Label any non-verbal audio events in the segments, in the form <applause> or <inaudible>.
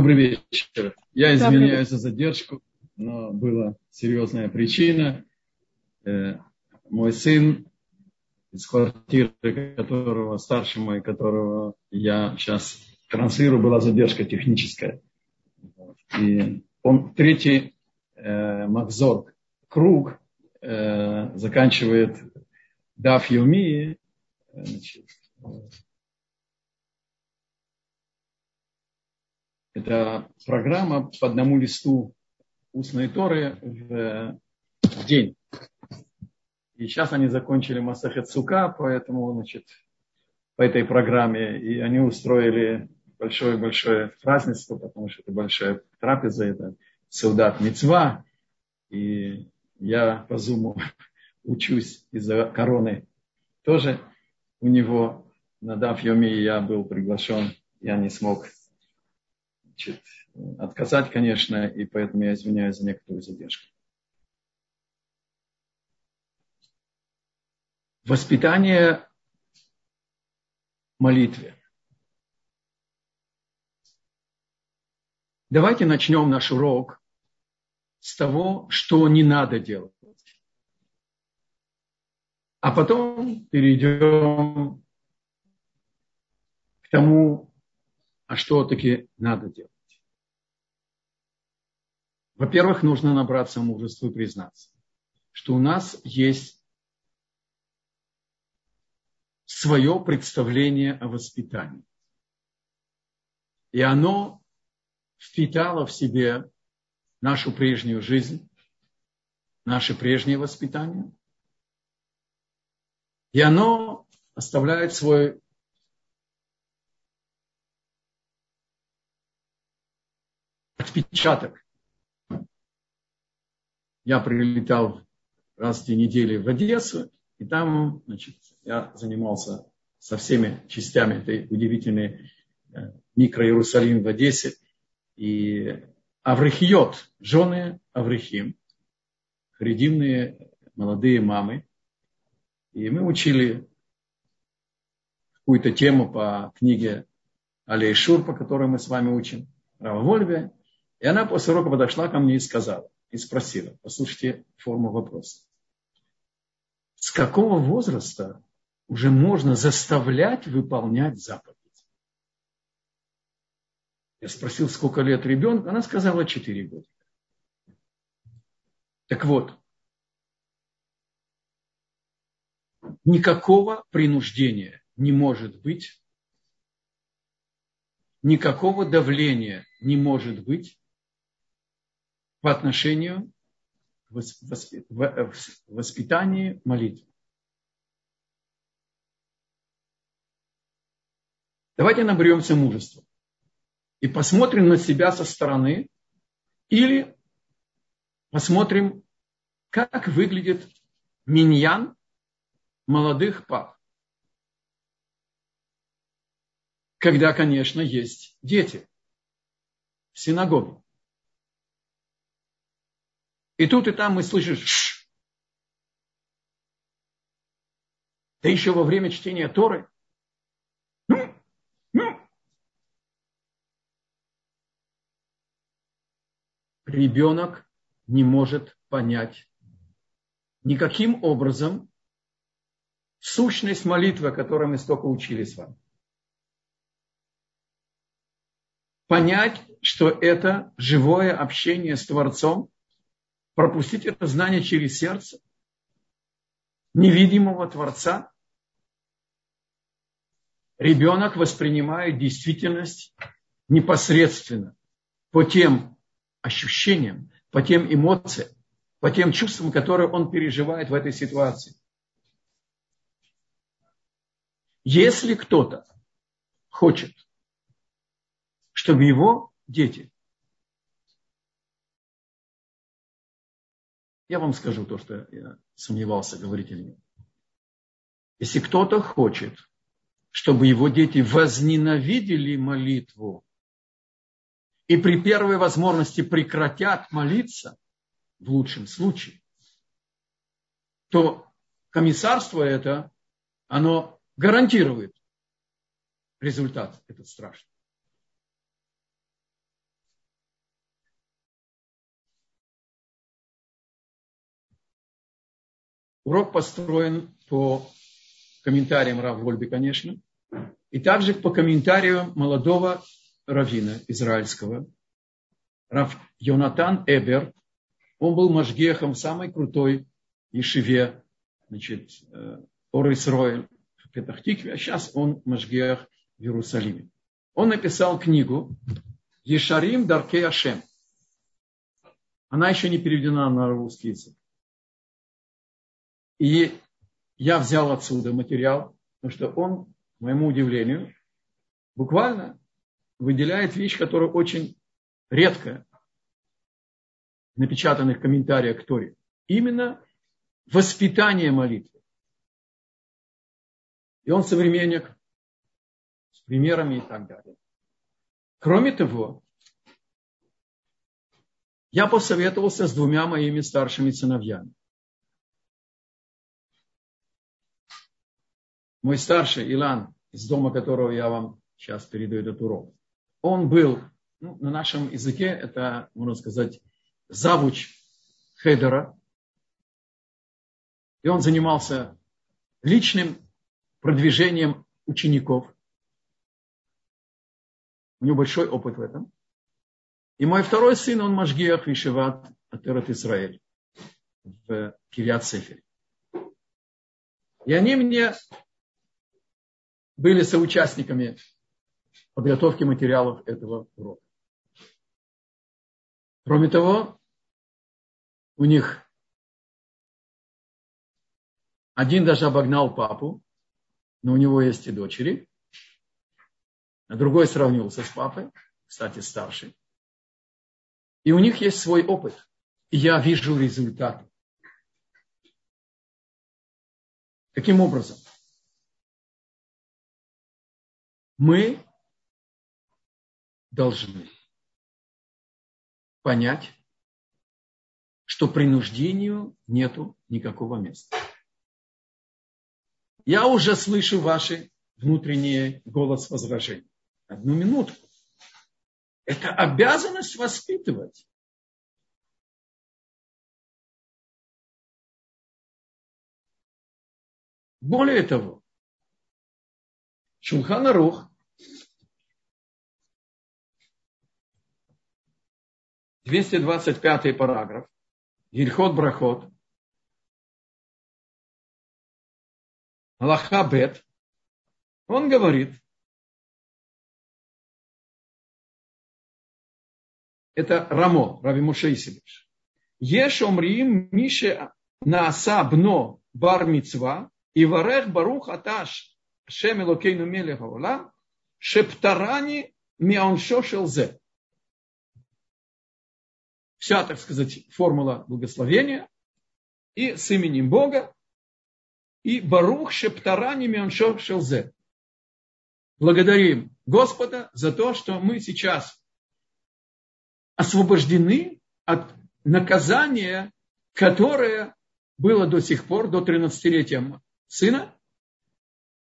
Добрый вечер. Я извиняюсь за задержку, но была серьезная причина. Э, мой сын, из квартиры которого, старший мой, которого я сейчас транслирую, была задержка техническая. И он третий э, Махзор, круг, э, заканчивает Даф Юми. Э, значит, Это программа по одному листу устной Торы в, день. И сейчас они закончили Масахет Сука, поэтому, значит, по этой программе, и они устроили большое-большое празднество, потому что это большая трапеза, это Саудат Мецва, и я по зуму <laughs> учусь из-за короны тоже у него на Даф Йоми я был приглашен, я не смог значит, отказать, конечно, и поэтому я извиняюсь за некоторую задержку. Воспитание молитве. Давайте начнем наш урок с того, что не надо делать. А потом перейдем к тому, а что таки надо делать? Во-первых, нужно набраться мужества и признаться, что у нас есть свое представление о воспитании. И оно впитало в себе нашу прежнюю жизнь, наше прежнее воспитание. И оно оставляет свой отпечаток. Я прилетал раз в две недели в Одессу, и там значит, я занимался со всеми частями этой удивительной э, микро-Иерусалим в Одессе. И Аврихиот, жены Аврихим, харидимные молодые мамы. И мы учили какую-то тему по книге Алей Шур, по которой мы с вами учим, Рава Вольве. И она после урока подошла ко мне и сказала, и спросила, послушайте форму вопроса. С какого возраста уже можно заставлять выполнять заповедь? Я спросил, сколько лет ребенку, она сказала 4 года. Так вот, никакого принуждения не может быть, никакого давления не может быть по отношению к воспитанию молитвы. Давайте наберемся мужества и посмотрим на себя со стороны или посмотрим, как выглядит миньян молодых пап. Когда, конечно, есть дети в синагоге. И тут и там мы слышим Ш". Да еще во время чтения Торы. Ну, ну. Ребенок не может понять никаким образом сущность молитвы, о которой мы столько учили с вами. Понять, что это живое общение с Творцом, пропустить это знание через сердце невидимого Творца. Ребенок воспринимает действительность непосредственно по тем ощущениям, по тем эмоциям, по тем чувствам, которые он переживает в этой ситуации. Если кто-то хочет, чтобы его дети Я вам скажу то, что я сомневался, говорить или нет. Если кто-то хочет, чтобы его дети возненавидели молитву и при первой возможности прекратят молиться, в лучшем случае, то комиссарство это, оно гарантирует результат этот страшный. Урок построен по комментариям Рав Вольби, конечно, и также по комментарию молодого равина израильского, Рав Йонатан Эбер. Он был мажгехом в самой крутой Ешиве, значит, э, Ор Исроэль в Петахтикве, а сейчас он мажгех в Иерусалиме. Он написал книгу Ешарим Дарке Ашем. Она еще не переведена на русский язык. И я взял отсюда материал, потому что он, к моему удивлению, буквально выделяет вещь, которая очень редкая в напечатанных комментариях к Торе. Именно воспитание молитвы. И он современник с примерами и так далее. Кроме того, я посоветовался с двумя моими старшими сыновьями. Мой старший Илан, из дома которого я вам сейчас передаю этот урок, он был, ну, на нашем языке это, можно сказать, завуч Хедера, и он занимался личным продвижением учеников. У него большой опыт в этом. И мой второй сын, он Машгиах Вишеват Атерат Израиль в Кириат Сефере. И они мне были соучастниками подготовки материалов этого урока. Кроме того, у них один даже обогнал папу, но у него есть и дочери. А другой сравнился с папой, кстати, старший. И у них есть свой опыт. И я вижу результаты. Каким образом? Мы должны понять, что принуждению нету никакого места. Я уже слышу ваши внутренние голос возражений. Одну минуту. Это обязанность воспитывать. Более того, Шулхан Рух 225 параграф, Гильхот Брахот, Аллаха Бет, он говорит, это Рамо, Рави Мушейсевич. Еш омрим мише нааса бно бар мицва, и варех барух аташ шем элокейну мелеха олам, шептарани мианшо шелзе. Вся, так сказать, формула благословения и с именем Бога, и Барух Шептарани Мианшо Шелзе. Благодарим Господа за то, что мы сейчас освобождены от наказания, которое было до сих пор, до 13-летия сына,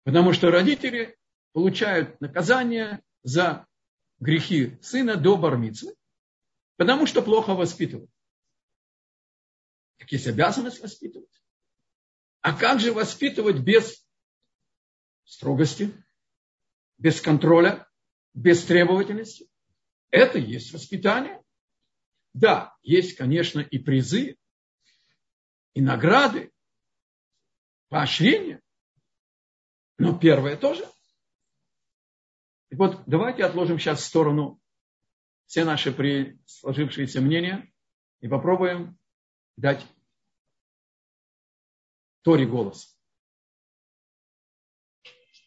потому что родители получают наказание за грехи сына до бармицы, потому что плохо воспитывают. Так есть обязанность воспитывать. А как же воспитывать без строгости, без контроля, без требовательности? Это есть воспитание. Да, есть, конечно, и призы, и награды, поощрения. Но первое тоже. Так вот, давайте отложим сейчас в сторону все наши при сложившиеся мнения и попробуем дать Торе голос.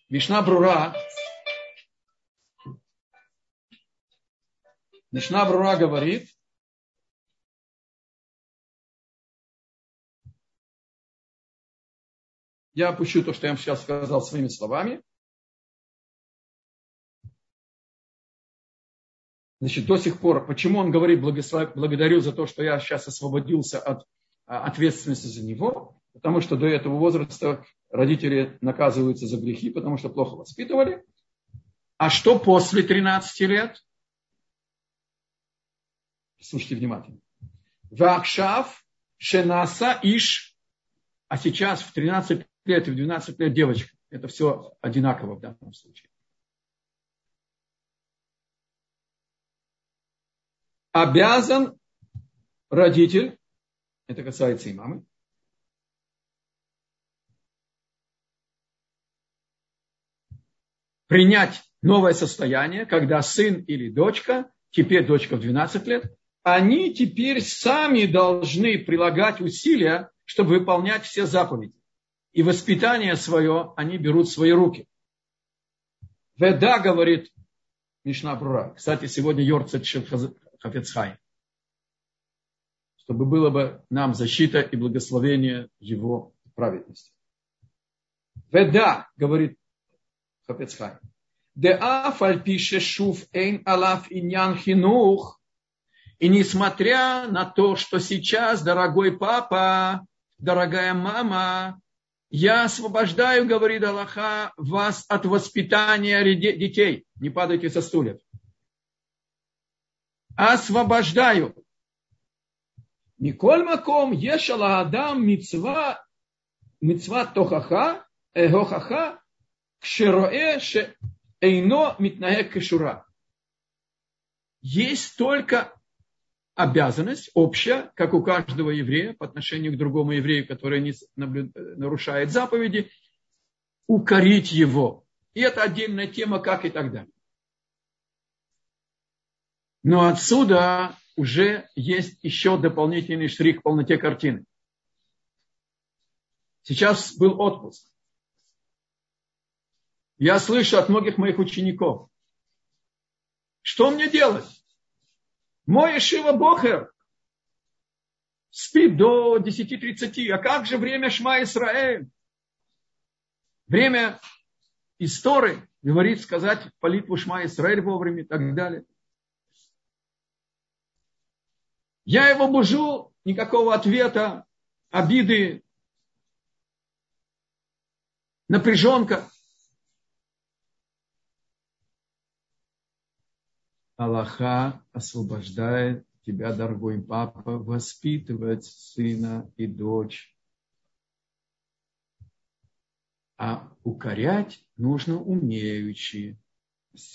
Мишна Брура Мишна Брура говорит, Я опущу то, что я вам сейчас сказал своими словами. Значит, до сих пор, почему он говорит, благодарю за то, что я сейчас освободился от а, ответственности за него, потому что до этого возраста родители наказываются за грехи, потому что плохо воспитывали. А что после 13 лет? Слушайте внимательно. Вакшав шенаса иш а сейчас в 13 лет и в 12 лет девочка. Это все одинаково в данном случае. Обязан родитель, это касается и мамы, принять новое состояние, когда сын или дочка, теперь дочка в 12 лет, они теперь сами должны прилагать усилия, чтобы выполнять все заповеди. И воспитание свое они берут в свои руки. Веда говорит Мишна Брура. Кстати, сегодня Йорцет Хафецхай. Чтобы было бы нам защита и благословение его праведности. Веда, говорит Хафецхай. Деаф альпише шуф эйн алаф иньян хинух. И несмотря на то, что сейчас, дорогой папа, дорогая мама, я освобождаю, говорит Аллаха, вас от воспитания детей. Не падайте со стульев. Освобождаю. Николь маком ешала адам мицва, мицва тохаха, эгохаха, кшероэ ше эйно митнае кешура. Есть только обязанность общая, как у каждого еврея по отношению к другому еврею, который не нарушает заповеди, укорить его. И это отдельная тема, как и так далее. Но отсюда уже есть еще дополнительный штрих к полноте картины. Сейчас был отпуск. Я слышу от многих моих учеников, что мне делать? Мой Ишива Бохер спит до 10.30. А как же время Шма Исраэль? Время истории, говорит сказать молитву Шма Исраэль вовремя и так далее. Я его бужу, никакого ответа, обиды, напряженка. Аллаха освобождает тебя, дорогой папа, воспитывать сына и дочь. А укорять нужно умеючи.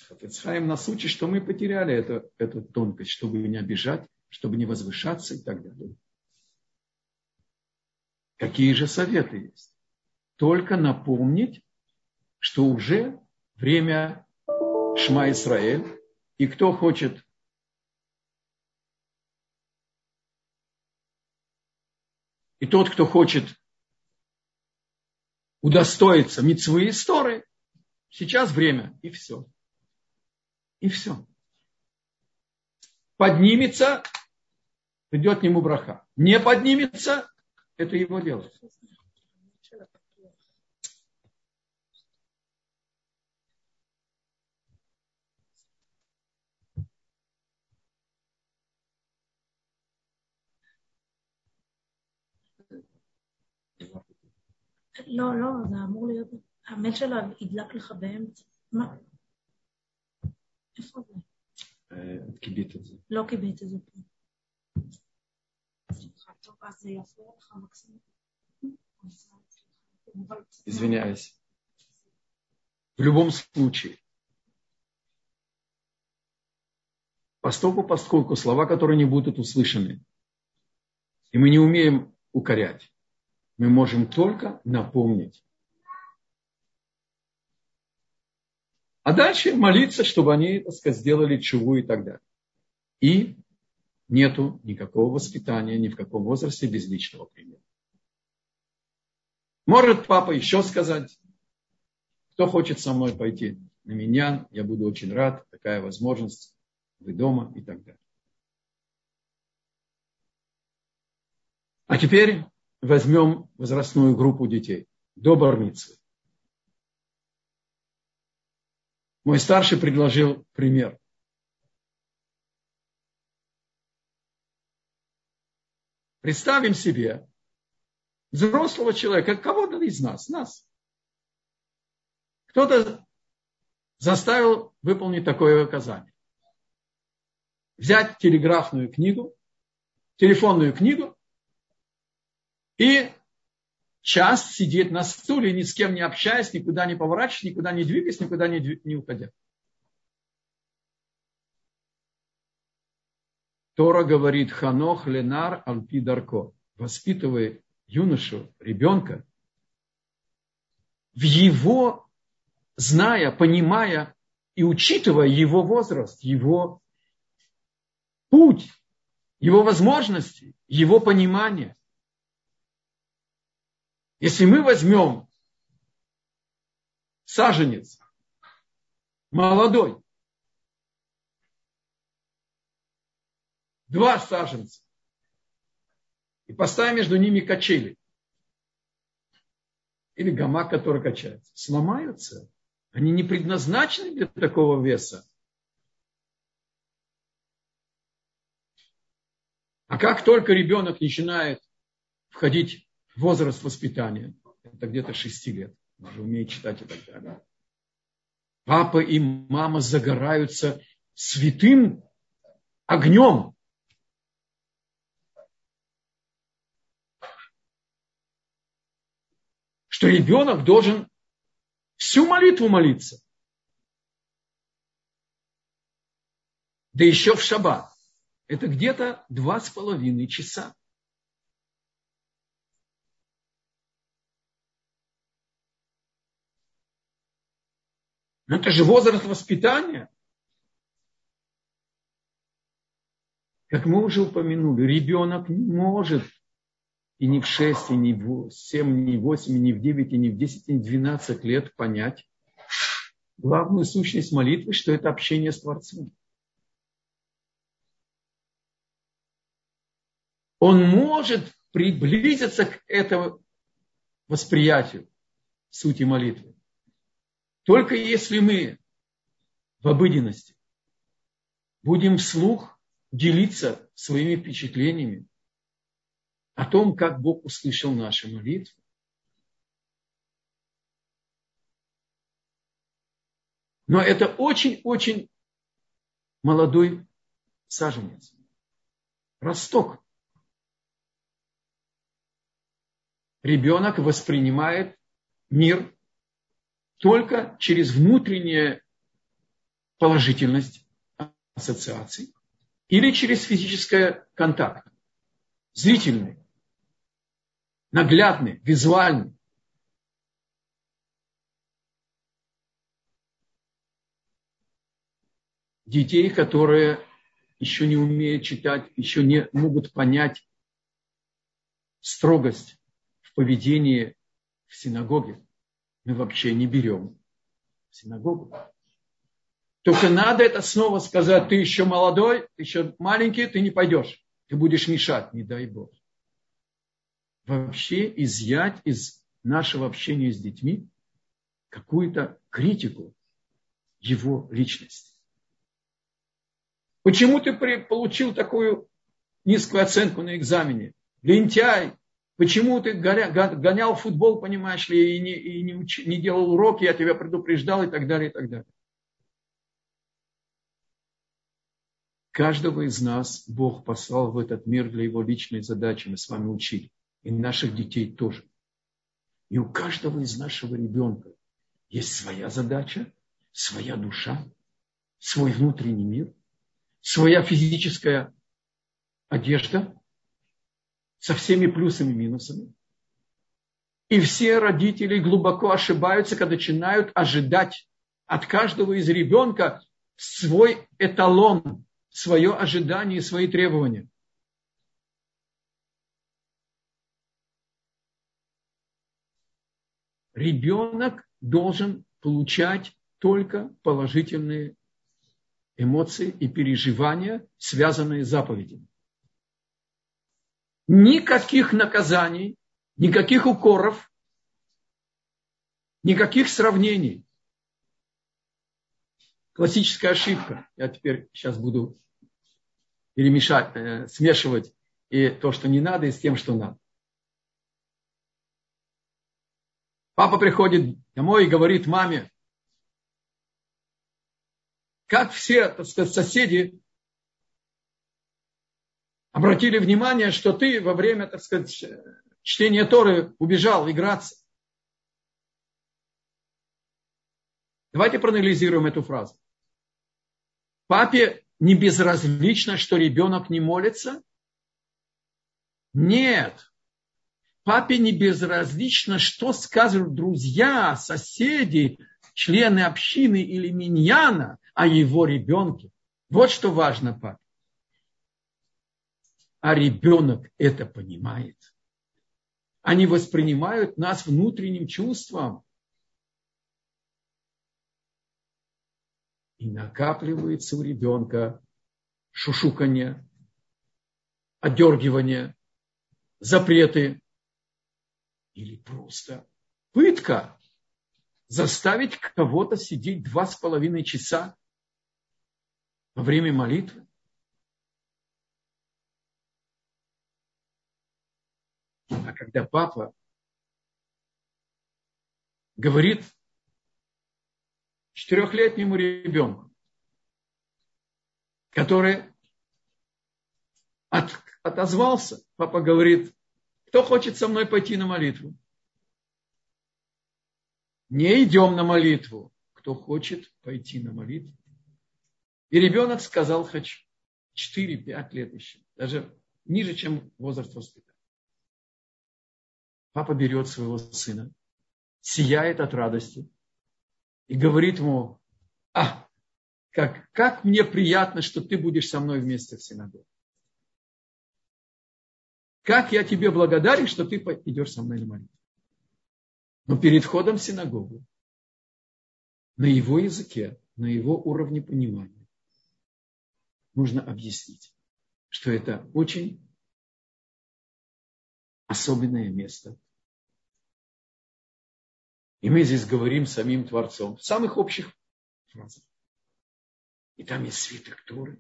Хафецхайм нас учит, что мы потеряли это, эту тонкость, чтобы не обижать, чтобы не возвышаться и так далее. Какие же советы есть? Только напомнить, что уже время Шма Исраэль, и кто хочет И тот, кто хочет удостоиться мецвы истории, сейчас время, и все. И все. Поднимется, придет к нему браха. Не поднимется, это его дело. לא, לא, זה אמור להיות, המייל שלו ידלק לך באמצע. מה? איפה זה? כיבית את זה. לא כיבית את זה פה. טוב, אז זה יפריע לך מקסימום. Извиняюсь. В любом случае, постольку, поскольку слова, которые не будут услышаны, и мы не умеем укорять, мы можем только напомнить. А дальше молиться, чтобы они, так сказать, сделали чуву и так далее. И нету никакого воспитания ни в каком возрасте без личного примера. Может папа еще сказать, кто хочет со мной пойти на меня, я буду очень рад, такая возможность, вы дома и так далее. А теперь возьмем возрастную группу детей до бармицы. Мой старший предложил пример. Представим себе взрослого человека, кого-то из нас, нас. Кто-то заставил выполнить такое указание. Взять телеграфную книгу, телефонную книгу и час сидеть на стуле, ни с кем не общаясь, никуда не поворачиваясь, никуда не двигаясь, никуда не, не уходя. Тора говорит Ханох Ленар Альпидарко, воспитывая юношу, ребенка, в его, зная, понимая и учитывая его возраст, его путь, его возможности, его понимание. Если мы возьмем саженец молодой, два саженца, и поставим между ними качели, или гамак, который качается, сломаются. Они не предназначены для такого веса. А как только ребенок начинает входить возраст воспитания, это где-то 6 лет, уже умеет читать и так далее, папа и мама загораются святым огнем. Что ребенок должен всю молитву молиться. Да еще в шаббат. Это где-то два с половиной часа. Но это же возраст воспитания. Как мы уже упомянули, ребенок не может и не в 6, и не в 7, не в 8, и не в 9, и не в 10, и не в 12 лет понять главную сущность молитвы, что это общение с Творцом. Он может приблизиться к этому восприятию сути молитвы. Только если мы в обыденности будем вслух делиться своими впечатлениями о том, как Бог услышал наши молитвы, Но это очень-очень молодой саженец. Росток. Ребенок воспринимает мир только через внутреннюю положительность ассоциаций или через физический контакт. Зрительный, наглядный, визуальный. Детей, которые еще не умеют читать, еще не могут понять строгость в поведении в синагоге мы вообще не берем в синагогу. Только надо это снова сказать, ты еще молодой, ты еще маленький, ты не пойдешь. Ты будешь мешать, не дай Бог. Вообще изъять из нашего общения с детьми какую-то критику его личности. Почему ты получил такую низкую оценку на экзамене? Лентяй, Почему ты гонял футбол, понимаешь ли, и не, и не, уч, не делал уроки, я тебя предупреждал и так далее, и так далее. Каждого из нас Бог послал в этот мир для его личной задачи, мы с вами учили. И наших детей тоже. И у каждого из нашего ребенка есть своя задача, своя душа, свой внутренний мир, своя физическая одежда, со всеми плюсами и минусами. И все родители глубоко ошибаются, когда начинают ожидать от каждого из ребенка свой эталон, свое ожидание, свои требования. Ребенок должен получать только положительные эмоции и переживания, связанные с заповедями никаких наказаний, никаких укоров, никаких сравнений. Классическая ошибка. Я теперь сейчас буду перемешать, э, смешивать и то, что не надо, и с тем, что надо. Папа приходит домой и говорит маме, как все так сказать, соседи обратили внимание, что ты во время, так сказать, чтения Торы убежал играться. Давайте проанализируем эту фразу. Папе не безразлично, что ребенок не молится? Нет. Папе не безразлично, что скажут друзья, соседи, члены общины или миньяна о его ребенке. Вот что важно папе. А ребенок это понимает. Они воспринимают нас внутренним чувством. И накапливается у ребенка шушуканье, одергивание, запреты или просто пытка заставить кого-то сидеть два с половиной часа во время молитвы? Когда папа говорит четырехлетнему ребенку, который от, отозвался, папа говорит, кто хочет со мной пойти на молитву? Не идем на молитву. Кто хочет пойти на молитву. И ребенок сказал хочу. 4-5 лет еще. Даже ниже, чем возраст воспитания. Папа берет своего сына, сияет от радости и говорит ему, а, как, как мне приятно, что ты будешь со мной вместе в синагоге. Как я тебе благодарен, что ты идешь со мной на молитву. Но перед входом в синагогу, на его языке, на его уровне понимания, нужно объяснить, что это очень особенное место. И мы здесь говорим самим Творцом в самых общих фразах. И там есть свиток Торы.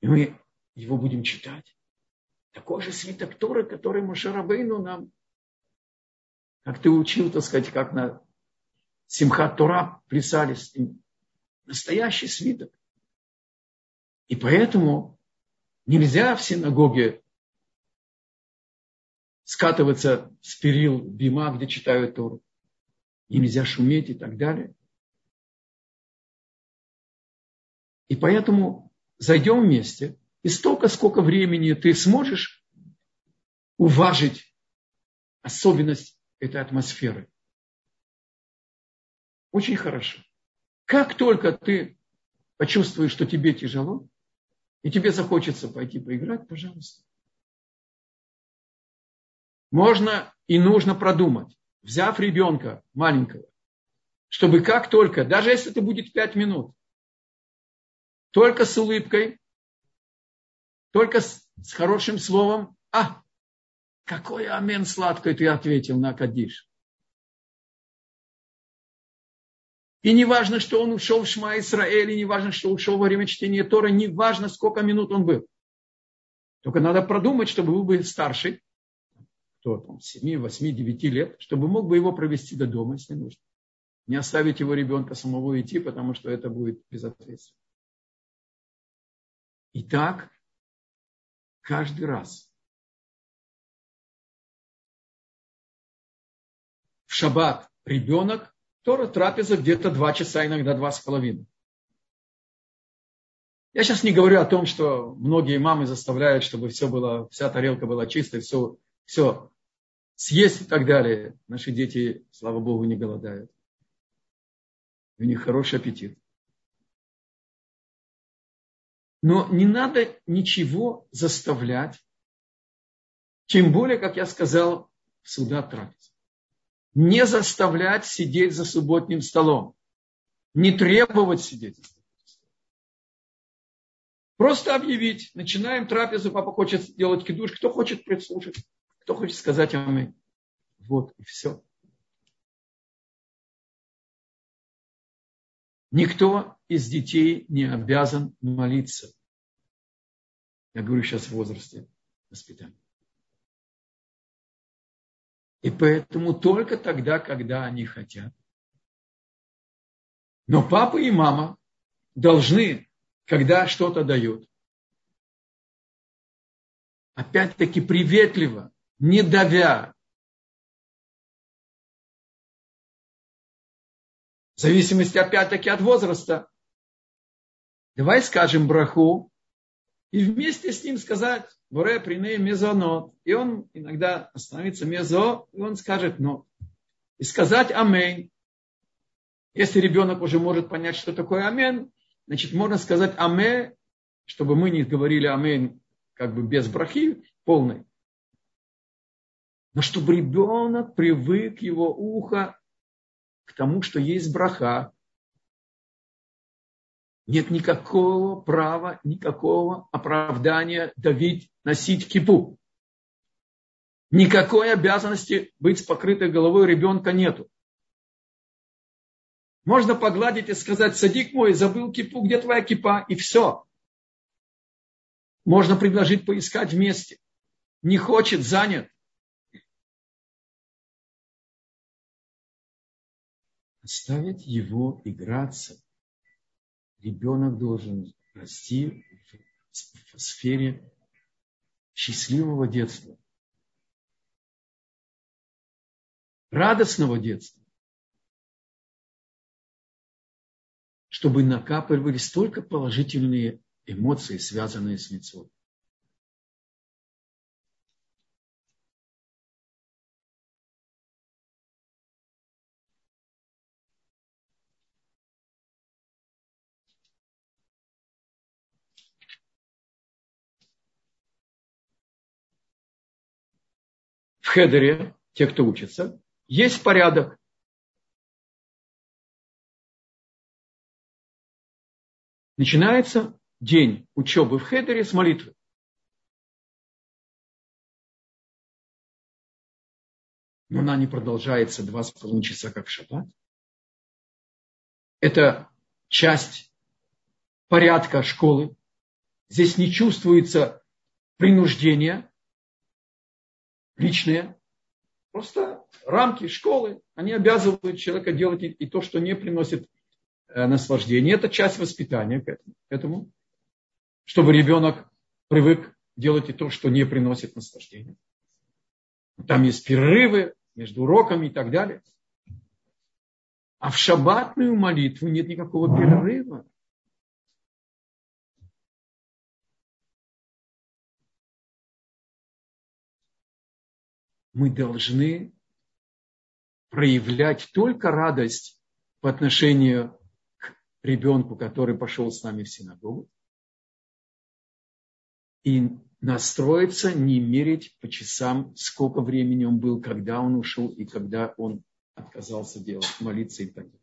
И мы его будем читать. Такой же свиток Торы, который Мушарабейну нам, как ты учил, так сказать, как на Симхат Тора плясали. Настоящий свиток. И поэтому нельзя в синагоге скатываться с перил бима, где читают Тору. Нельзя шуметь и так далее. И поэтому зайдем вместе – и столько, сколько времени ты сможешь уважить особенность этой атмосферы. Очень хорошо. Как только ты почувствуешь, что тебе тяжело, и тебе захочется пойти поиграть, пожалуйста. Можно и нужно продумать, взяв ребенка маленького, чтобы как только, даже если это будет пять минут, только с улыбкой, только с, с хорошим словом, а, какой амен сладкой ты ответил на Кадиш. И не важно, что он ушел в Шма Исраэль, и не важно, что ушел во время чтения Тора, не важно, сколько минут он был. Только надо продумать, чтобы вы были старший, кто там, 7, 8, 9 лет, чтобы мог бы его провести до дома, если нужно. Не оставить его ребенка самого идти, потому что это будет безответственно. Итак, каждый раз. В шаббат ребенок, Тора трапеза где-то два часа, иногда два с половиной. Я сейчас не говорю о том, что многие мамы заставляют, чтобы все было, вся тарелка была чистой, все, все съесть и так далее. Наши дети, слава Богу, не голодают. У них хороший аппетит. Но не надо ничего заставлять, тем более, как я сказал, суда трапеза. Не заставлять сидеть за субботним столом. Не требовать сидеть. Просто объявить. Начинаем трапезу, папа хочет сделать кидуш. Кто хочет прислушать? Кто хочет сказать аминь? Вот и все. Никто из детей не обязан молиться. Я говорю сейчас в возрасте воспитания. И поэтому только тогда, когда они хотят. Но папа и мама должны, когда что-то дают, опять-таки приветливо, не давя. В зависимости опять-таки от возраста. Давай скажем браху и вместе с ним сказать Боре прине мезонот. И он иногда остановится мезо, и он скажет но. И сказать амень. Если ребенок уже может понять, что такое амен, значит, можно сказать аме, чтобы мы не говорили амень как бы без брахи полной. Но чтобы ребенок привык его ухо к тому, что есть браха. Нет никакого права, никакого оправдания давить, носить кипу. Никакой обязанности быть с покрытой головой ребенка нету. Можно погладить и сказать, садик мой, забыл кипу, где твоя кипа, и все. Можно предложить поискать вместе. Не хочет, занят. Оставить его играться. Ребенок должен расти в сфере счастливого детства. Радостного детства. чтобы накапливались только положительные эмоции, связанные с лицом. В хедере, те, кто учится, есть порядок. Начинается день учебы в Хедере с молитвы. Но она не продолжается два с половиной часа, как в шаббат. Это часть порядка школы. Здесь не чувствуется принуждения личные. Просто рамки школы, они обязывают человека делать и то, что не приносит Э, наслаждение. Это часть воспитания к этому, чтобы ребенок привык делать и то, что не приносит наслаждения. Там есть перерывы между уроками и так далее. А в шаббатную молитву нет никакого перерыва. Мы должны проявлять только радость по отношению ребенку, который пошел с нами в синагогу, и настроиться, не мерить по часам, сколько времени он был, когда он ушел и когда он отказался делать, молиться и так далее.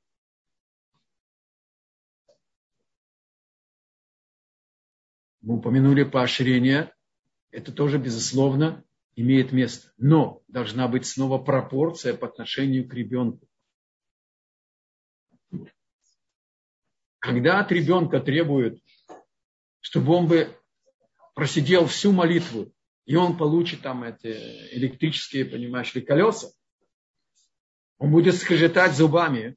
Мы упомянули поощрение. Это тоже, безусловно, имеет место. Но должна быть снова пропорция по отношению к ребенку. Когда от ребенка требуют, чтобы он бы просидел всю молитву, и он получит там эти электрические, понимаешь ли, колеса, он будет скрежетать зубами.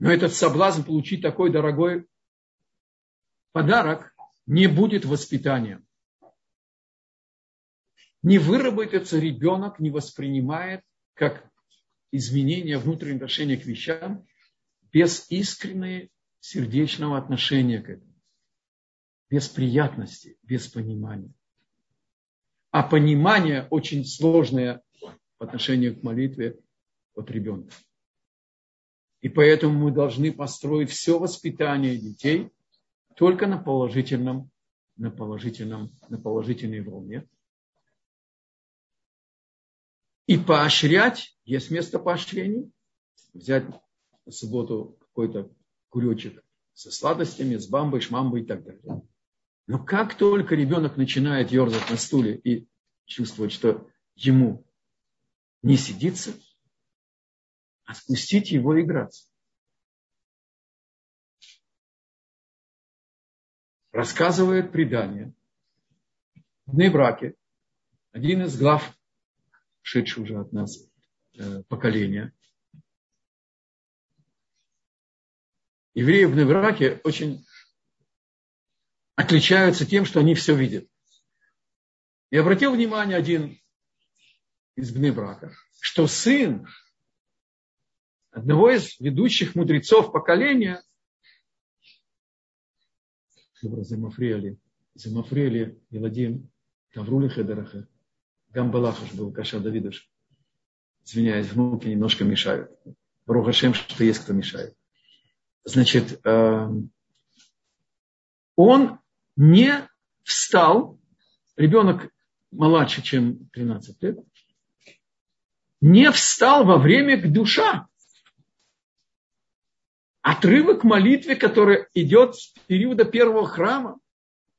Но этот соблазн получить такой дорогой подарок не будет воспитанием. Не выработается ребенок, не воспринимает как изменение внутреннего отношения к вещам без искреннего сердечного отношения к этому. Без приятности, без понимания. А понимание очень сложное по отношению к молитве от ребенка. И поэтому мы должны построить все воспитание детей только на положительном, на положительном, на положительной волне. И поощрять, есть место поощрений, взять в субботу какой-то куречек со сладостями, с бамбой, шмамбой и так далее. Но как только ребенок начинает ерзать на стуле и чувствовать, что ему не сидится, спустить его играться. Рассказывает предание. В Нейбраке один из глав шедшее уже от нас э, поколение. евреи в Невраке очень отличаются тем, что они все видят. И обратил внимание один из Бнебрака, что сын одного из ведущих мудрецов поколения, Замафриали, Замафриали, Владимир, Таврули Хедераха, Гамбалахаш был, Каша Давидович. Извиняюсь, внуки немножко мешают. Рухашем, что есть кто мешает. Значит, эм, он не встал, ребенок младше, чем 13 лет, не встал во время душа. Отрывок молитвы, который идет с периода первого храма.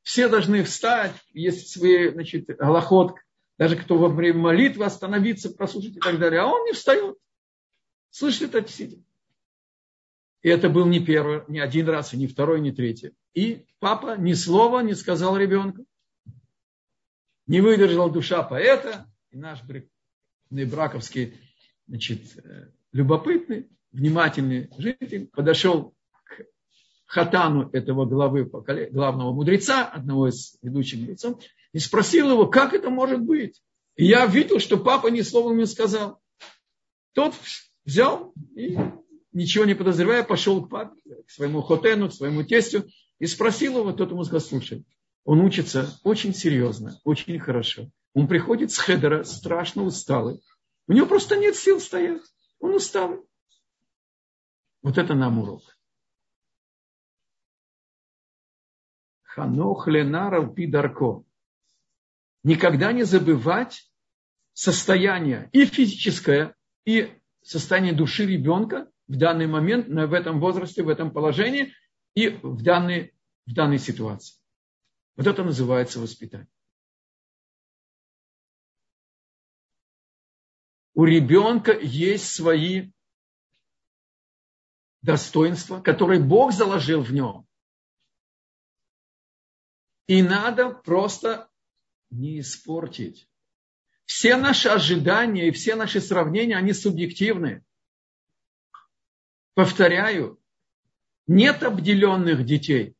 Все должны встать, есть свои, значит, голоход, даже кто во время молитвы остановиться, прослушать и так далее. А он не встает. Слышит это сидя. И это был не первый, не один раз, и не второй, не третий. И папа ни слова не сказал ребенку. Не выдержала душа поэта. И наш браковский, значит, э, любопытный, внимательный житель подошел к хатану этого главы, главного мудреца, одного из ведущих мудрецов, и спросил его, как это может быть. И я видел, что папа ни слова не сказал. Тот взял и ничего не подозревая, пошел к, папе, к своему хотену, к своему тестю и спросил его, тот ему сказал, слушай, он учится очень серьезно, очень хорошо. Он приходит с хедера, страшно усталый. У него просто нет сил стоять. Он усталый. Вот это нам урок. Ханох ленаров пидарко. Никогда не забывать состояние и физическое, и состояние души ребенка, в данный момент, в этом возрасте, в этом положении и в данной, в данной ситуации. Вот это называется воспитание. У ребенка есть свои достоинства, которые Бог заложил в нем. И надо просто не испортить. Все наши ожидания и все наши сравнения, они субъективны. Повторяю, нет обделенных детей.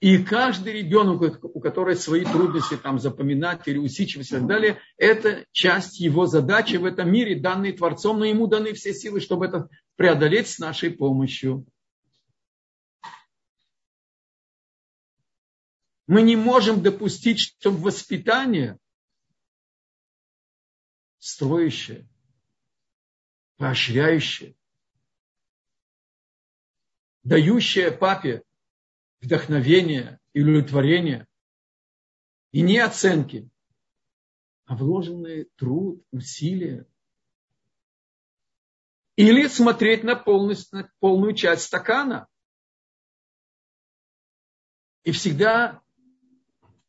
И каждый ребенок, у которого свои трудности там, запоминать или усидчивость и так далее, это часть его задачи в этом мире, данные Творцом, но ему даны все силы, чтобы это преодолеть с нашей помощью. Мы не можем допустить, чтобы воспитание строящее, поощряющее, дающая папе вдохновение и удовлетворение, и не оценки, а вложенный труд, усилия. Или смотреть на, полностью, на полную часть стакана. И всегда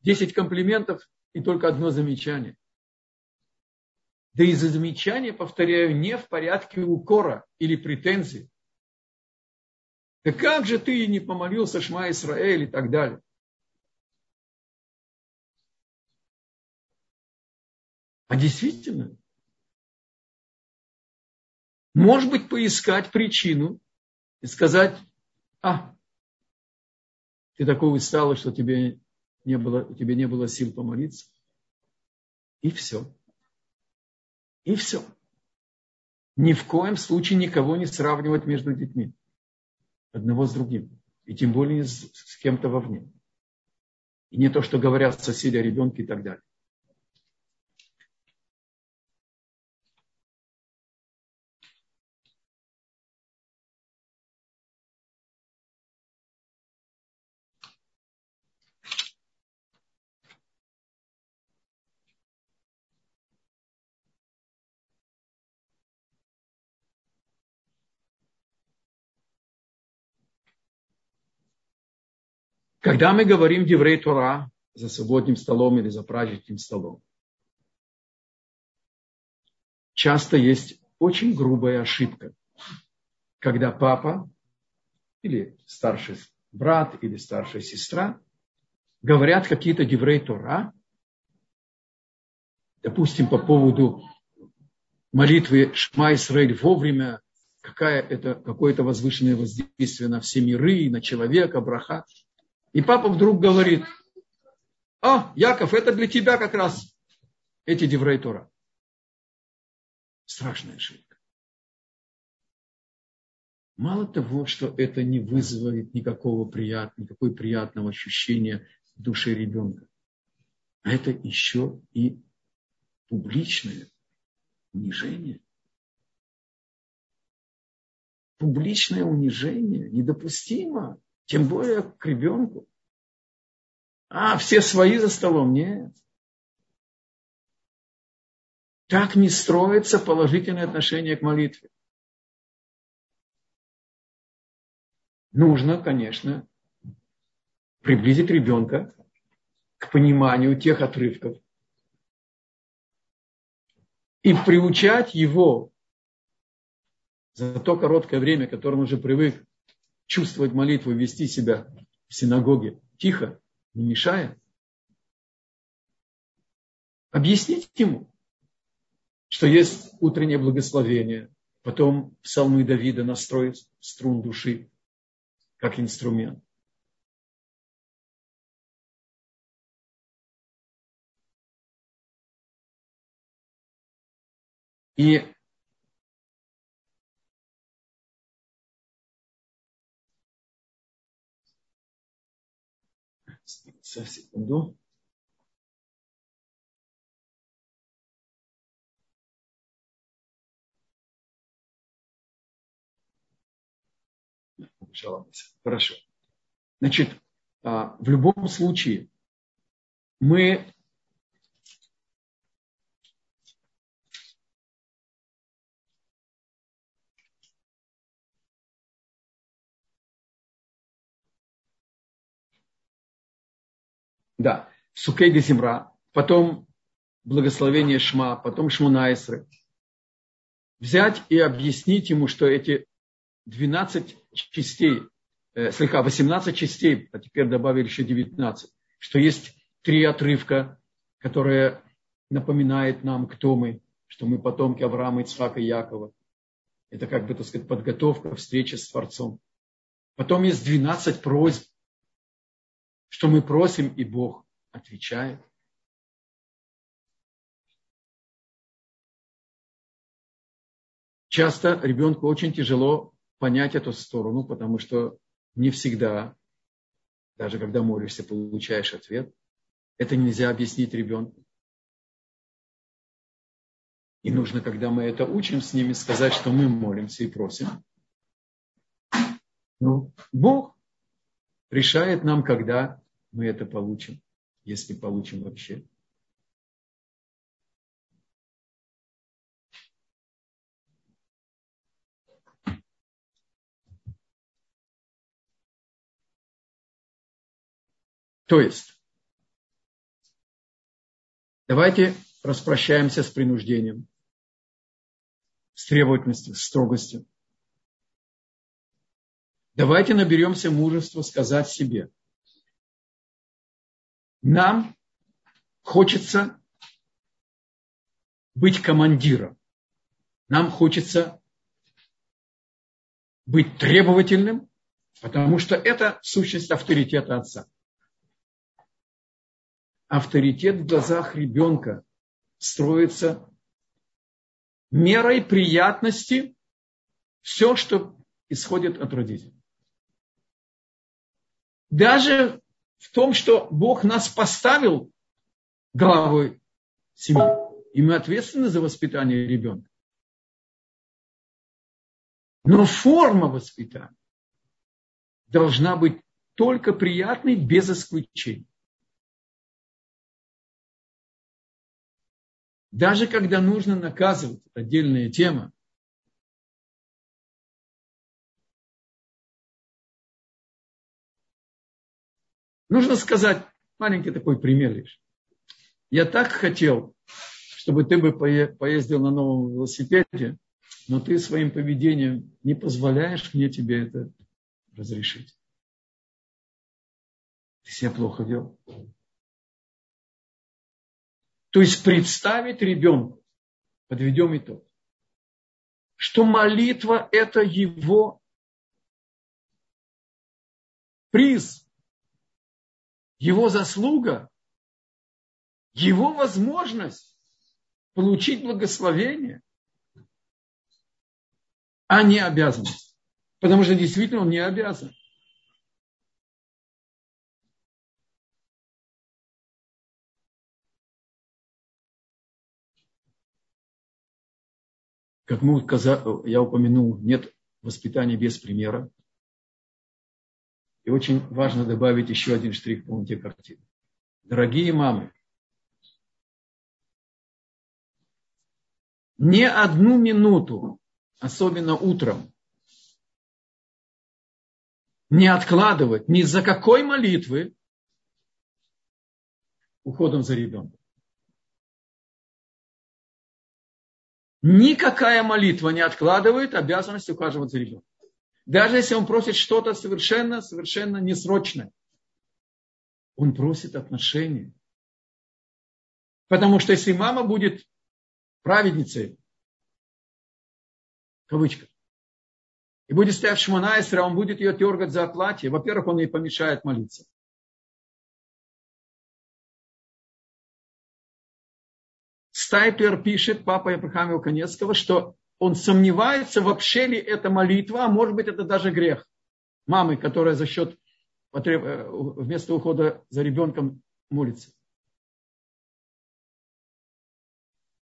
10 комплиментов и только одно замечание. Да и за замечание, повторяю, не в порядке укора или претензий, да как же ты не помолился Шма Исраэль и так далее? А действительно, может быть, поискать причину и сказать, а, ты такой усталый, что тебе не было, тебе не было сил помолиться. И все. И все. Ни в коем случае никого не сравнивать между детьми одного с другим. И тем более с, с кем-то вовне. И не то, что говорят соседи о ребенке и так далее. Когда мы говорим Деврей Тора за субботним столом или за праздничным столом, часто есть очень грубая ошибка, когда папа или старший брат или старшая сестра говорят какие-то Деврей Тора, допустим, по поводу молитвы Шма Исраиль вовремя, какая это, какое-то возвышенное воздействие на все миры, на человека, браха. И папа вдруг говорит, а, Яков, это для тебя как раз эти Деврей Тора. Страшная ошибка. Мало того, что это не вызывает никакого прият, никакой приятного ощущения в душе ребенка, а это еще и публичное унижение публичное унижение недопустимо, тем более к ребенку. А, все свои за столом? Нет. Так не строится положительное отношение к молитве. Нужно, конечно, приблизить ребенка к пониманию тех отрывков и приучать его за то короткое время, которое он уже привык чувствовать молитву, вести себя в синагоге тихо, не мешая, объяснить ему, что есть утреннее благословение, потом псалмы Давида настроить струн души как инструмент. И Сейчас, секунду. Хорошо. Значит, а, в любом случае мы Да, Сукей де Зимра, потом благословение Шма, потом Шмунайсры. Взять и объяснить ему, что эти 12 частей, э, слегка 18 частей, а теперь добавили еще 19, что есть три отрывка, которые напоминают нам, кто мы, что мы потомки Авраама, Ицхака и Якова. Это как бы, так сказать, подготовка, встреча с Творцом. Потом есть 12 просьб, что мы просим, и Бог отвечает. Часто ребенку очень тяжело понять эту сторону, потому что не всегда, даже когда молишься, получаешь ответ. Это нельзя объяснить ребенку. И нужно, когда мы это учим с ними, сказать, что мы молимся и просим. Ну, Бог решает нам, когда мы это получим, если получим вообще. То есть, давайте распрощаемся с принуждением, с требовательностью, с строгостью. Давайте наберемся мужества сказать себе, нам хочется быть командиром. Нам хочется быть требовательным, потому что это сущность авторитета отца. Авторитет в глазах ребенка строится мерой приятности все, что исходит от родителей. Даже в том, что Бог нас поставил главой семьи. И мы ответственны за воспитание ребенка. Но форма воспитания должна быть только приятной, без исключений. Даже когда нужно наказывать, отдельная тема, Нужно сказать, маленький такой пример лишь. Я так хотел, чтобы ты бы поездил на новом велосипеде, но ты своим поведением не позволяешь мне тебе это разрешить. Ты себя плохо вел. То есть представить ребенку, подведем итог. что молитва – это его приз, его заслуга, его возможность получить благословение, а не обязанность. Потому что действительно он не обязан. Как мы, я упомянул, нет воспитания без примера. И очень важно добавить еще один штрих в полноте картины. Дорогие мамы, не одну минуту, особенно утром, не откладывать ни за какой молитвы уходом за ребенком. Никакая молитва не откладывает обязанность ухаживать за ребенком. Даже если он просит что-то совершенно, совершенно несрочное. Он просит отношения. Потому что если мама будет праведницей, кавычка, и будет стоять в Шманайсера, он будет ее тергать за платье. Во-первых, он ей помешает молиться. Стайпер пишет, папа Абрахама Илканецкого, что он сомневается, вообще ли это молитва, а может быть это даже грех. Мамы, которая за счет. Э, вместо ухода за ребенком молится.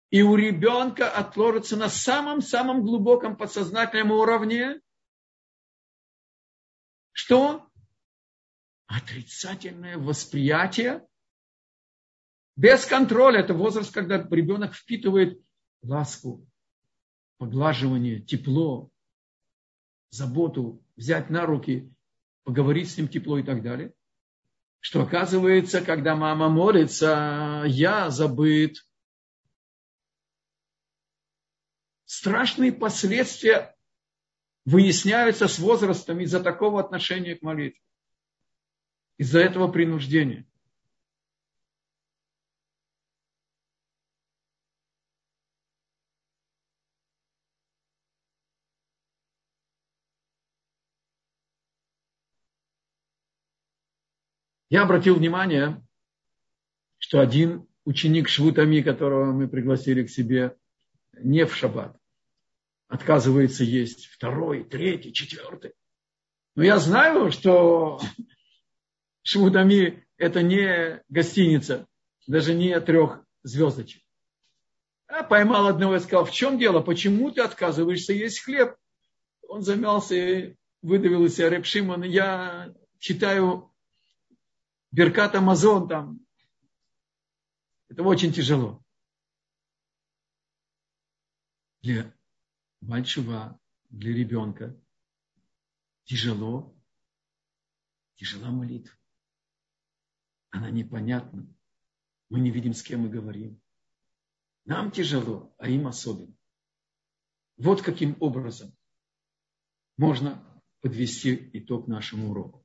И у ребенка отложится на самом-самом глубоком подсознательном уровне, что отрицательное восприятие без контроля. Это возраст, когда ребенок впитывает ласку, поглаживание, тепло, заботу, взять на руки, поговорить с ним тепло и так далее. Что оказывается, когда мама молится, я забыт. Страшные последствия выясняются с возрастом из-за такого отношения к молитве. Из-за этого принуждения. Я обратил внимание, что один ученик Швутами, которого мы пригласили к себе не в шаббат, отказывается есть второй, третий, четвертый. Но я знаю, что <laughs> Швутами это не гостиница, даже не трех звездочек. Я поймал одного и сказал, в чем дело, почему ты отказываешься есть хлеб? Он замялся и выдавил из себя Рэп Шимон. Я читаю Беркат Амазон там. Это очень тяжело. Для мальчика, для ребенка тяжело, тяжела молитва. Она непонятна. Мы не видим, с кем мы говорим. Нам тяжело, а им особенно. Вот каким образом можно подвести итог нашему уроку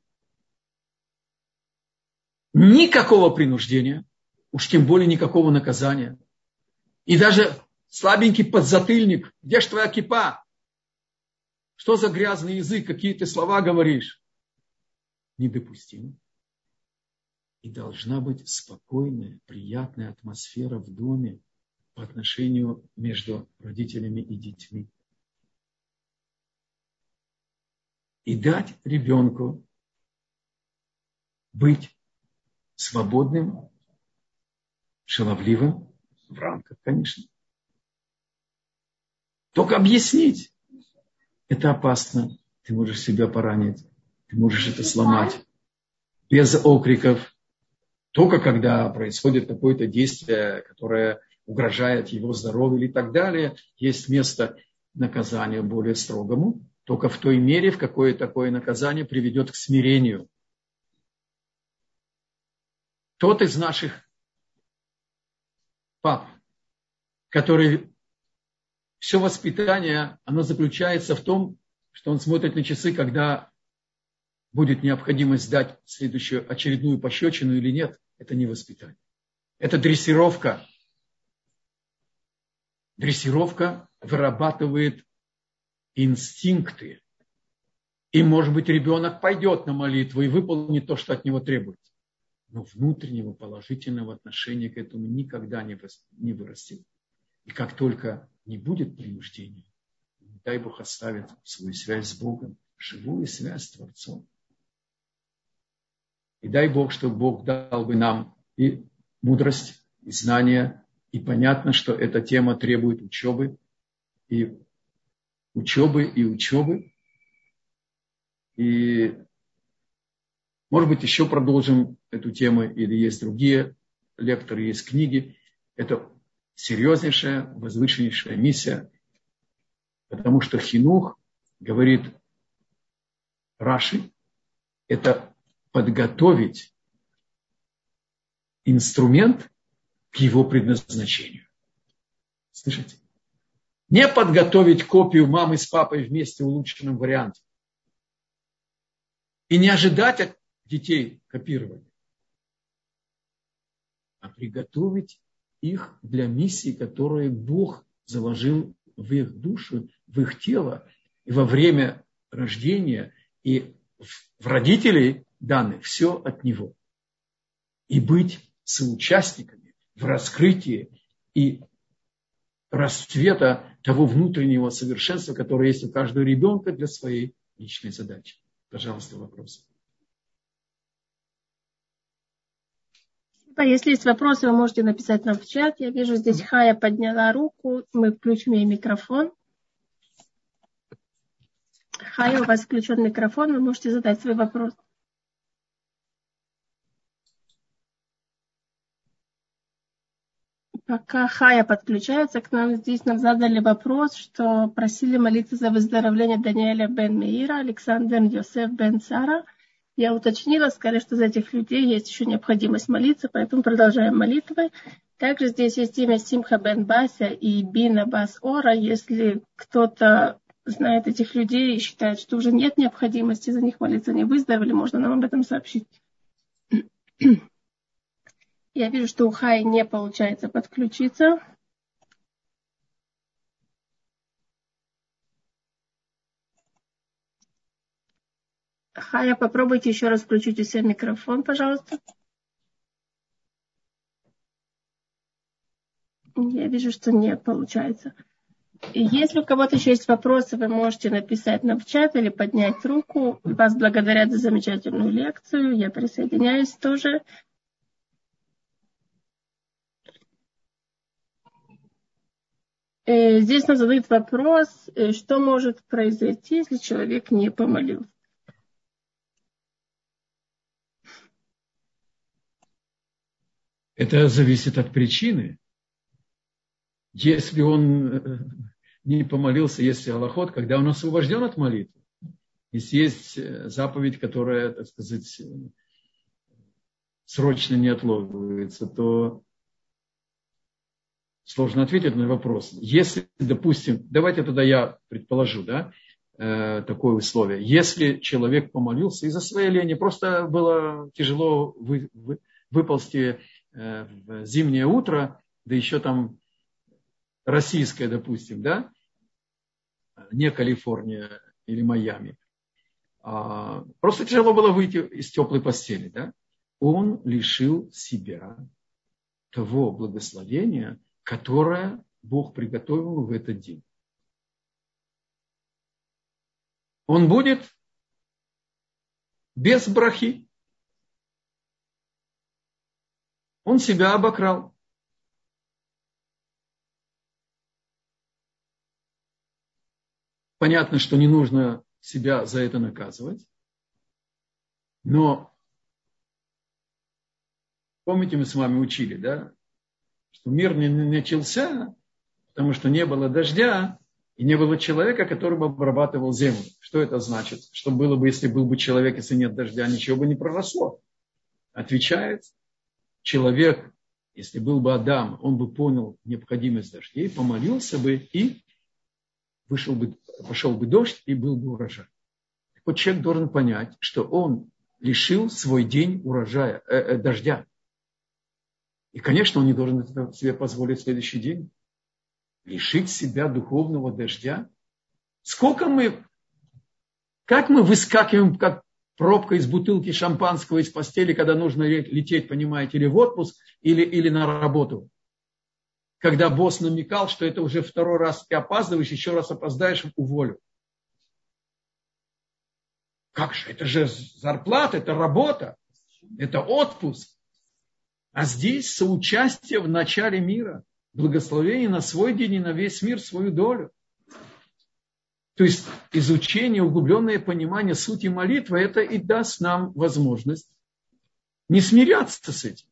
никакого принуждения, уж тем более никакого наказания. И даже слабенький подзатыльник, где ж твоя кипа? Что за грязный язык, какие ты слова говоришь? Недопустимо. И должна быть спокойная, приятная атмосфера в доме по отношению между родителями и детьми. И дать ребенку быть свободным, шаловливым, в рамках, конечно. Только объяснить. Это опасно. Ты можешь себя поранить. Ты можешь это сломать. Без окриков. Только когда происходит какое-то действие, которое угрожает его здоровью или так далее, есть место наказания более строгому. Только в той мере, в какое такое наказание приведет к смирению – тот из наших пап, который все воспитание, оно заключается в том, что он смотрит на часы, когда будет необходимость дать следующую очередную пощечину или нет, это не воспитание. Это дрессировка. Дрессировка вырабатывает инстинкты. И, может быть, ребенок пойдет на молитву и выполнит то, что от него требуется. Но внутреннего положительного отношения к этому никогда не вырастет. И как только не будет принуждения, дай Бог оставит свою связь с Богом, живую связь с Творцом. И дай Бог, чтобы Бог дал бы нам и мудрость, и знания, и понятно, что эта тема требует учебы, и учебы, и учебы. И, может быть, еще продолжим эту тему, или есть другие лекторы, есть книги. Это серьезнейшая, возвышеннейшая миссия, потому что хинух, говорит Раши, это подготовить инструмент к его предназначению. Слышите? Не подготовить копию мамы с папой вместе в улучшенном варианте. И не ожидать от детей копирования. А приготовить их для миссии, которую Бог заложил в их душу, в их тело. И во время рождения и в родителей данных все от Него. И быть соучастниками в раскрытии и расцвета того внутреннего совершенства, которое есть у каждого ребенка для своей личной задачи. Пожалуйста, вопрос. Если есть вопросы, вы можете написать нам в чат. Я вижу, здесь Хая подняла руку. Мы включим ей микрофон. Хая, у вас включен микрофон. Вы можете задать свой вопрос. Пока Хая подключается к нам, здесь нам задали вопрос, что просили молиться за выздоровление Даниэля бен Меира, Александр Йосеф бен Сара. Я уточнила, сказали, что за этих людей есть еще необходимость молиться, поэтому продолжаем молитвы. Также здесь есть имя Симха бен Бася и Бина Бас Ора. Если кто-то знает этих людей и считает, что уже нет необходимости за них молиться, они выздоровели, можно нам об этом сообщить. Я вижу, что у Хаи не получается подключиться. Хая, попробуйте еще раз включить у себя микрофон, пожалуйста. Я вижу, что нет, получается. Если у кого-то еще есть вопросы, вы можете написать нам в чат или поднять руку. Вас благодарят за замечательную лекцию. Я присоединяюсь тоже. Э, здесь нам задают вопрос, э, что может произойти, если человек не помолился. Это зависит от причины. Если он э, не помолился, если Аллахот, когда он освобожден от молитвы, если есть заповедь, которая, так сказать, срочно не отловывается, то сложно ответить на вопрос. Если, допустим, давайте тогда я предположу, да, э, такое условие. Если человек помолился из-за своей лени, просто было тяжело вы, вы, выползти э, в зимнее утро, да еще там российское, допустим, да, не Калифорния или Майами. А, просто тяжело было выйти из теплой постели, да. Он лишил себя того благословения, которое Бог приготовил в этот день. Он будет без брахи. Он себя обокрал. Понятно, что не нужно себя за это наказывать. Но помните, мы с вами учили, да? что мир не начался, потому что не было дождя, и не было человека, который бы обрабатывал землю. Что это значит? Что было бы, если был бы человек, если нет дождя, ничего бы не проросло. Отвечает человек, если был бы Адам, он бы понял необходимость дождей, помолился бы и вышел бы, пошел бы дождь и был бы урожай. Так вот человек должен понять, что он лишил свой день урожая, э, э, дождя. И, конечно, он не должен это себе позволить в следующий день. Лишить себя духовного дождя, Сколько мы, как мы выскакиваем, как пробка из бутылки шампанского из постели, когда нужно лететь, понимаете, или в отпуск, или, или на работу. Когда босс намекал, что это уже второй раз ты опаздываешь, еще раз опоздаешь, уволю. Как же, это же зарплата, это работа, это отпуск. А здесь соучастие в начале мира, благословение на свой день и на весь мир свою долю. То есть изучение, углубленное понимание сути молитвы, это и даст нам возможность не смиряться с этим.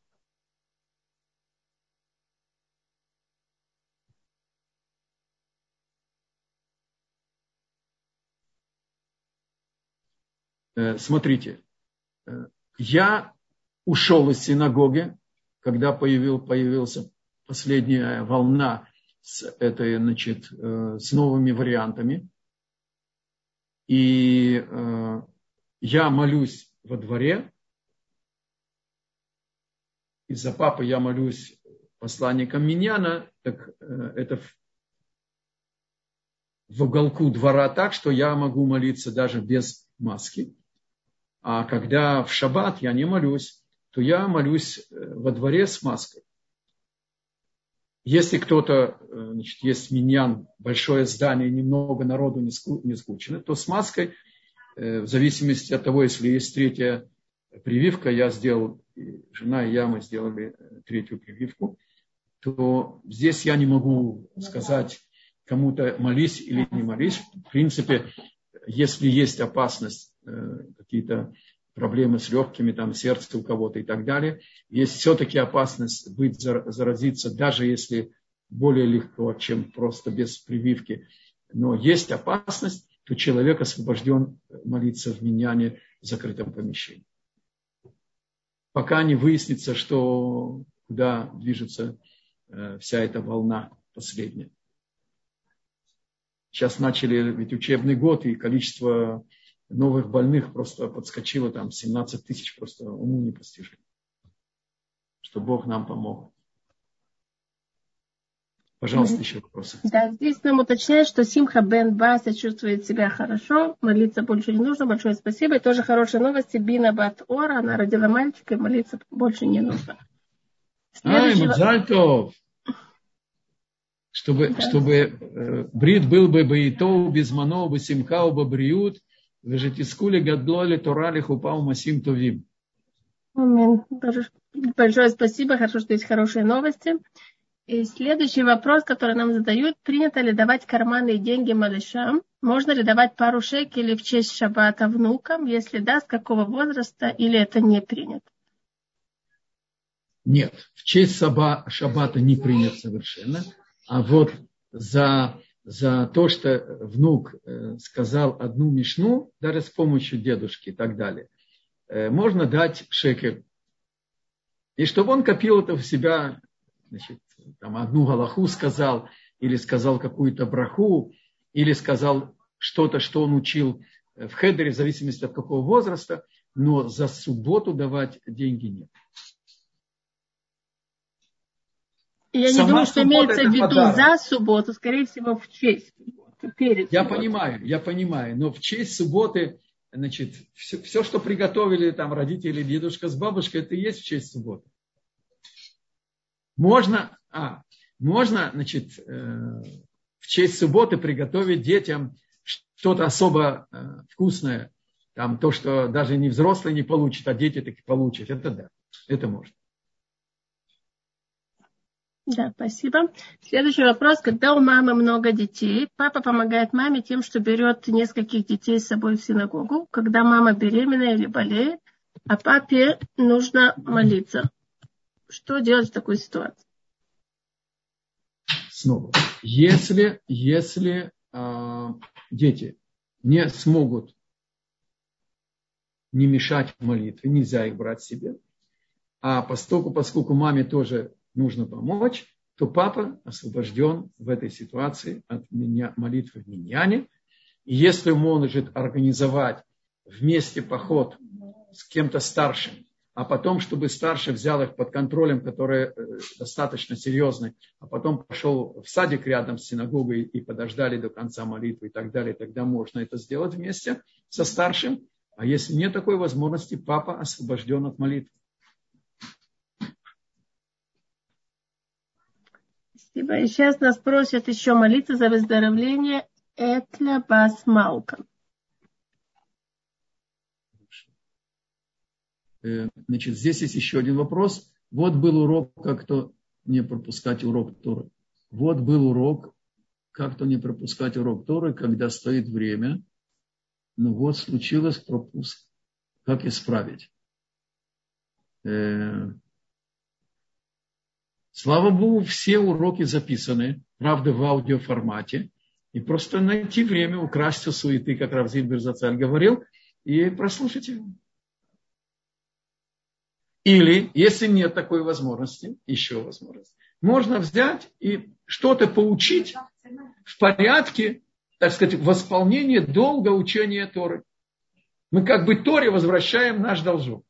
Э, смотрите, э, я ушел из синагоги, когда появил, появилась последняя волна с, этой, значит, э, с новыми вариантами. И я молюсь во дворе. Из-за папы я молюсь посланником Миньяна. Так это в уголку двора так, что я могу молиться даже без маски. А когда в шаббат я не молюсь, то я молюсь э, во дворе с маской. Если кто-то, э, значит, есть миньян, большое здание, немного народу не скучно, то с маской, э, в зависимости от того, если есть третья прививка, я сделал, жена и я, мы сделали третью прививку, то здесь я не могу сказать кому-то молись или не молись. В принципе, если есть опасность Э, какие-то проблемы с легкими, там, сердце у кого-то и так далее. Есть все-таки опасность быть, заразиться, даже если более легко, чем просто без прививки. Но есть опасность, то человек освобожден молиться в миньяне в закрытом помещении. Пока не выяснится, что куда движется э, вся эта волна последняя. Сейчас начали ведь учебный год, и количество новых больных просто подскочило там 17 тысяч, просто уму непостижимо. Что Бог нам помог. Пожалуйста, еще вопросы. Да, здесь нам уточняют, что Симха Бен Баса чувствует себя хорошо, молиться больше не нужно. Большое спасибо. И тоже хорошие новости. Бина Бат Ора, она родила мальчика, и молиться больше не нужно. Ай, Мадзальтов! Чтобы, да. чтобы э, брит был бы баитоу, без маноу, бы симхау, бы бриют, Вежетискули гадлоли торали хупау масим товим. Большое спасибо, хорошо, что есть хорошие новости. И следующий вопрос, который нам задают, принято ли давать карманные деньги малышам? Можно ли давать пару шекелей в честь шаббата внукам? Если да, с какого возраста или это не принято? Нет, в честь шаббата не принято совершенно. А вот за за то, что внук э, сказал одну мишну, даже с помощью дедушки и так далее, э, можно дать шекер. И чтобы он копил это в себя, значит, там одну галаху сказал, или сказал какую-то браху, или сказал что-то, что он учил в хедере, в зависимости от какого возраста, но за субботу давать деньги нет. Я Сама не думаю, что имеется в виду подарок. за субботу, скорее всего, в честь Перед я субботой. понимаю, я понимаю, но в честь субботы, значит, все, все, что приготовили там родители, дедушка с бабушкой, это и есть в честь субботы. Можно, а, можно, значит, э, в честь субботы приготовить детям что-то особо э, вкусное, там то, что даже не взрослые не получат, а дети таки получат. Это да, это можно. Да, спасибо. Следующий вопрос. Когда у мамы много детей, папа помогает маме тем, что берет нескольких детей с собой в синагогу. Когда мама беременна или болеет, а папе нужно молиться. Что делать в такой ситуации? Снова. Если, если э, дети не смогут не мешать молитве, нельзя их брать себе. А поскольку, поскольку маме тоже нужно помочь, то папа освобожден в этой ситуации от меня, молитвы в миньяне. И если он может организовать вместе поход с кем-то старшим, а потом, чтобы старший взял их под контролем, который э, достаточно серьезный, а потом пошел в садик рядом с синагогой и подождали до конца молитвы и так далее, тогда можно это сделать вместе со старшим. А если нет такой возможности, папа освобожден от молитвы. Спасибо. И сейчас нас просят еще молиться за выздоровление Этля Бас Малком. Э, значит, здесь есть еще один вопрос. Вот был урок, как то не пропускать урок Торы. Вот был урок, как то не пропускать урок Торы, когда стоит время. Ну вот случилось пропуск. Как исправить? Слава Богу, все уроки записаны, правда, в аудиоформате. И просто найти время, украсть у суеты, как Равзин Берзацаль говорил, и прослушать его. Или, если нет такой возможности, еще возможность, можно взять и что-то поучить в порядке, так сказать, восполнения долга учения Торы. Мы как бы Торе возвращаем наш должок.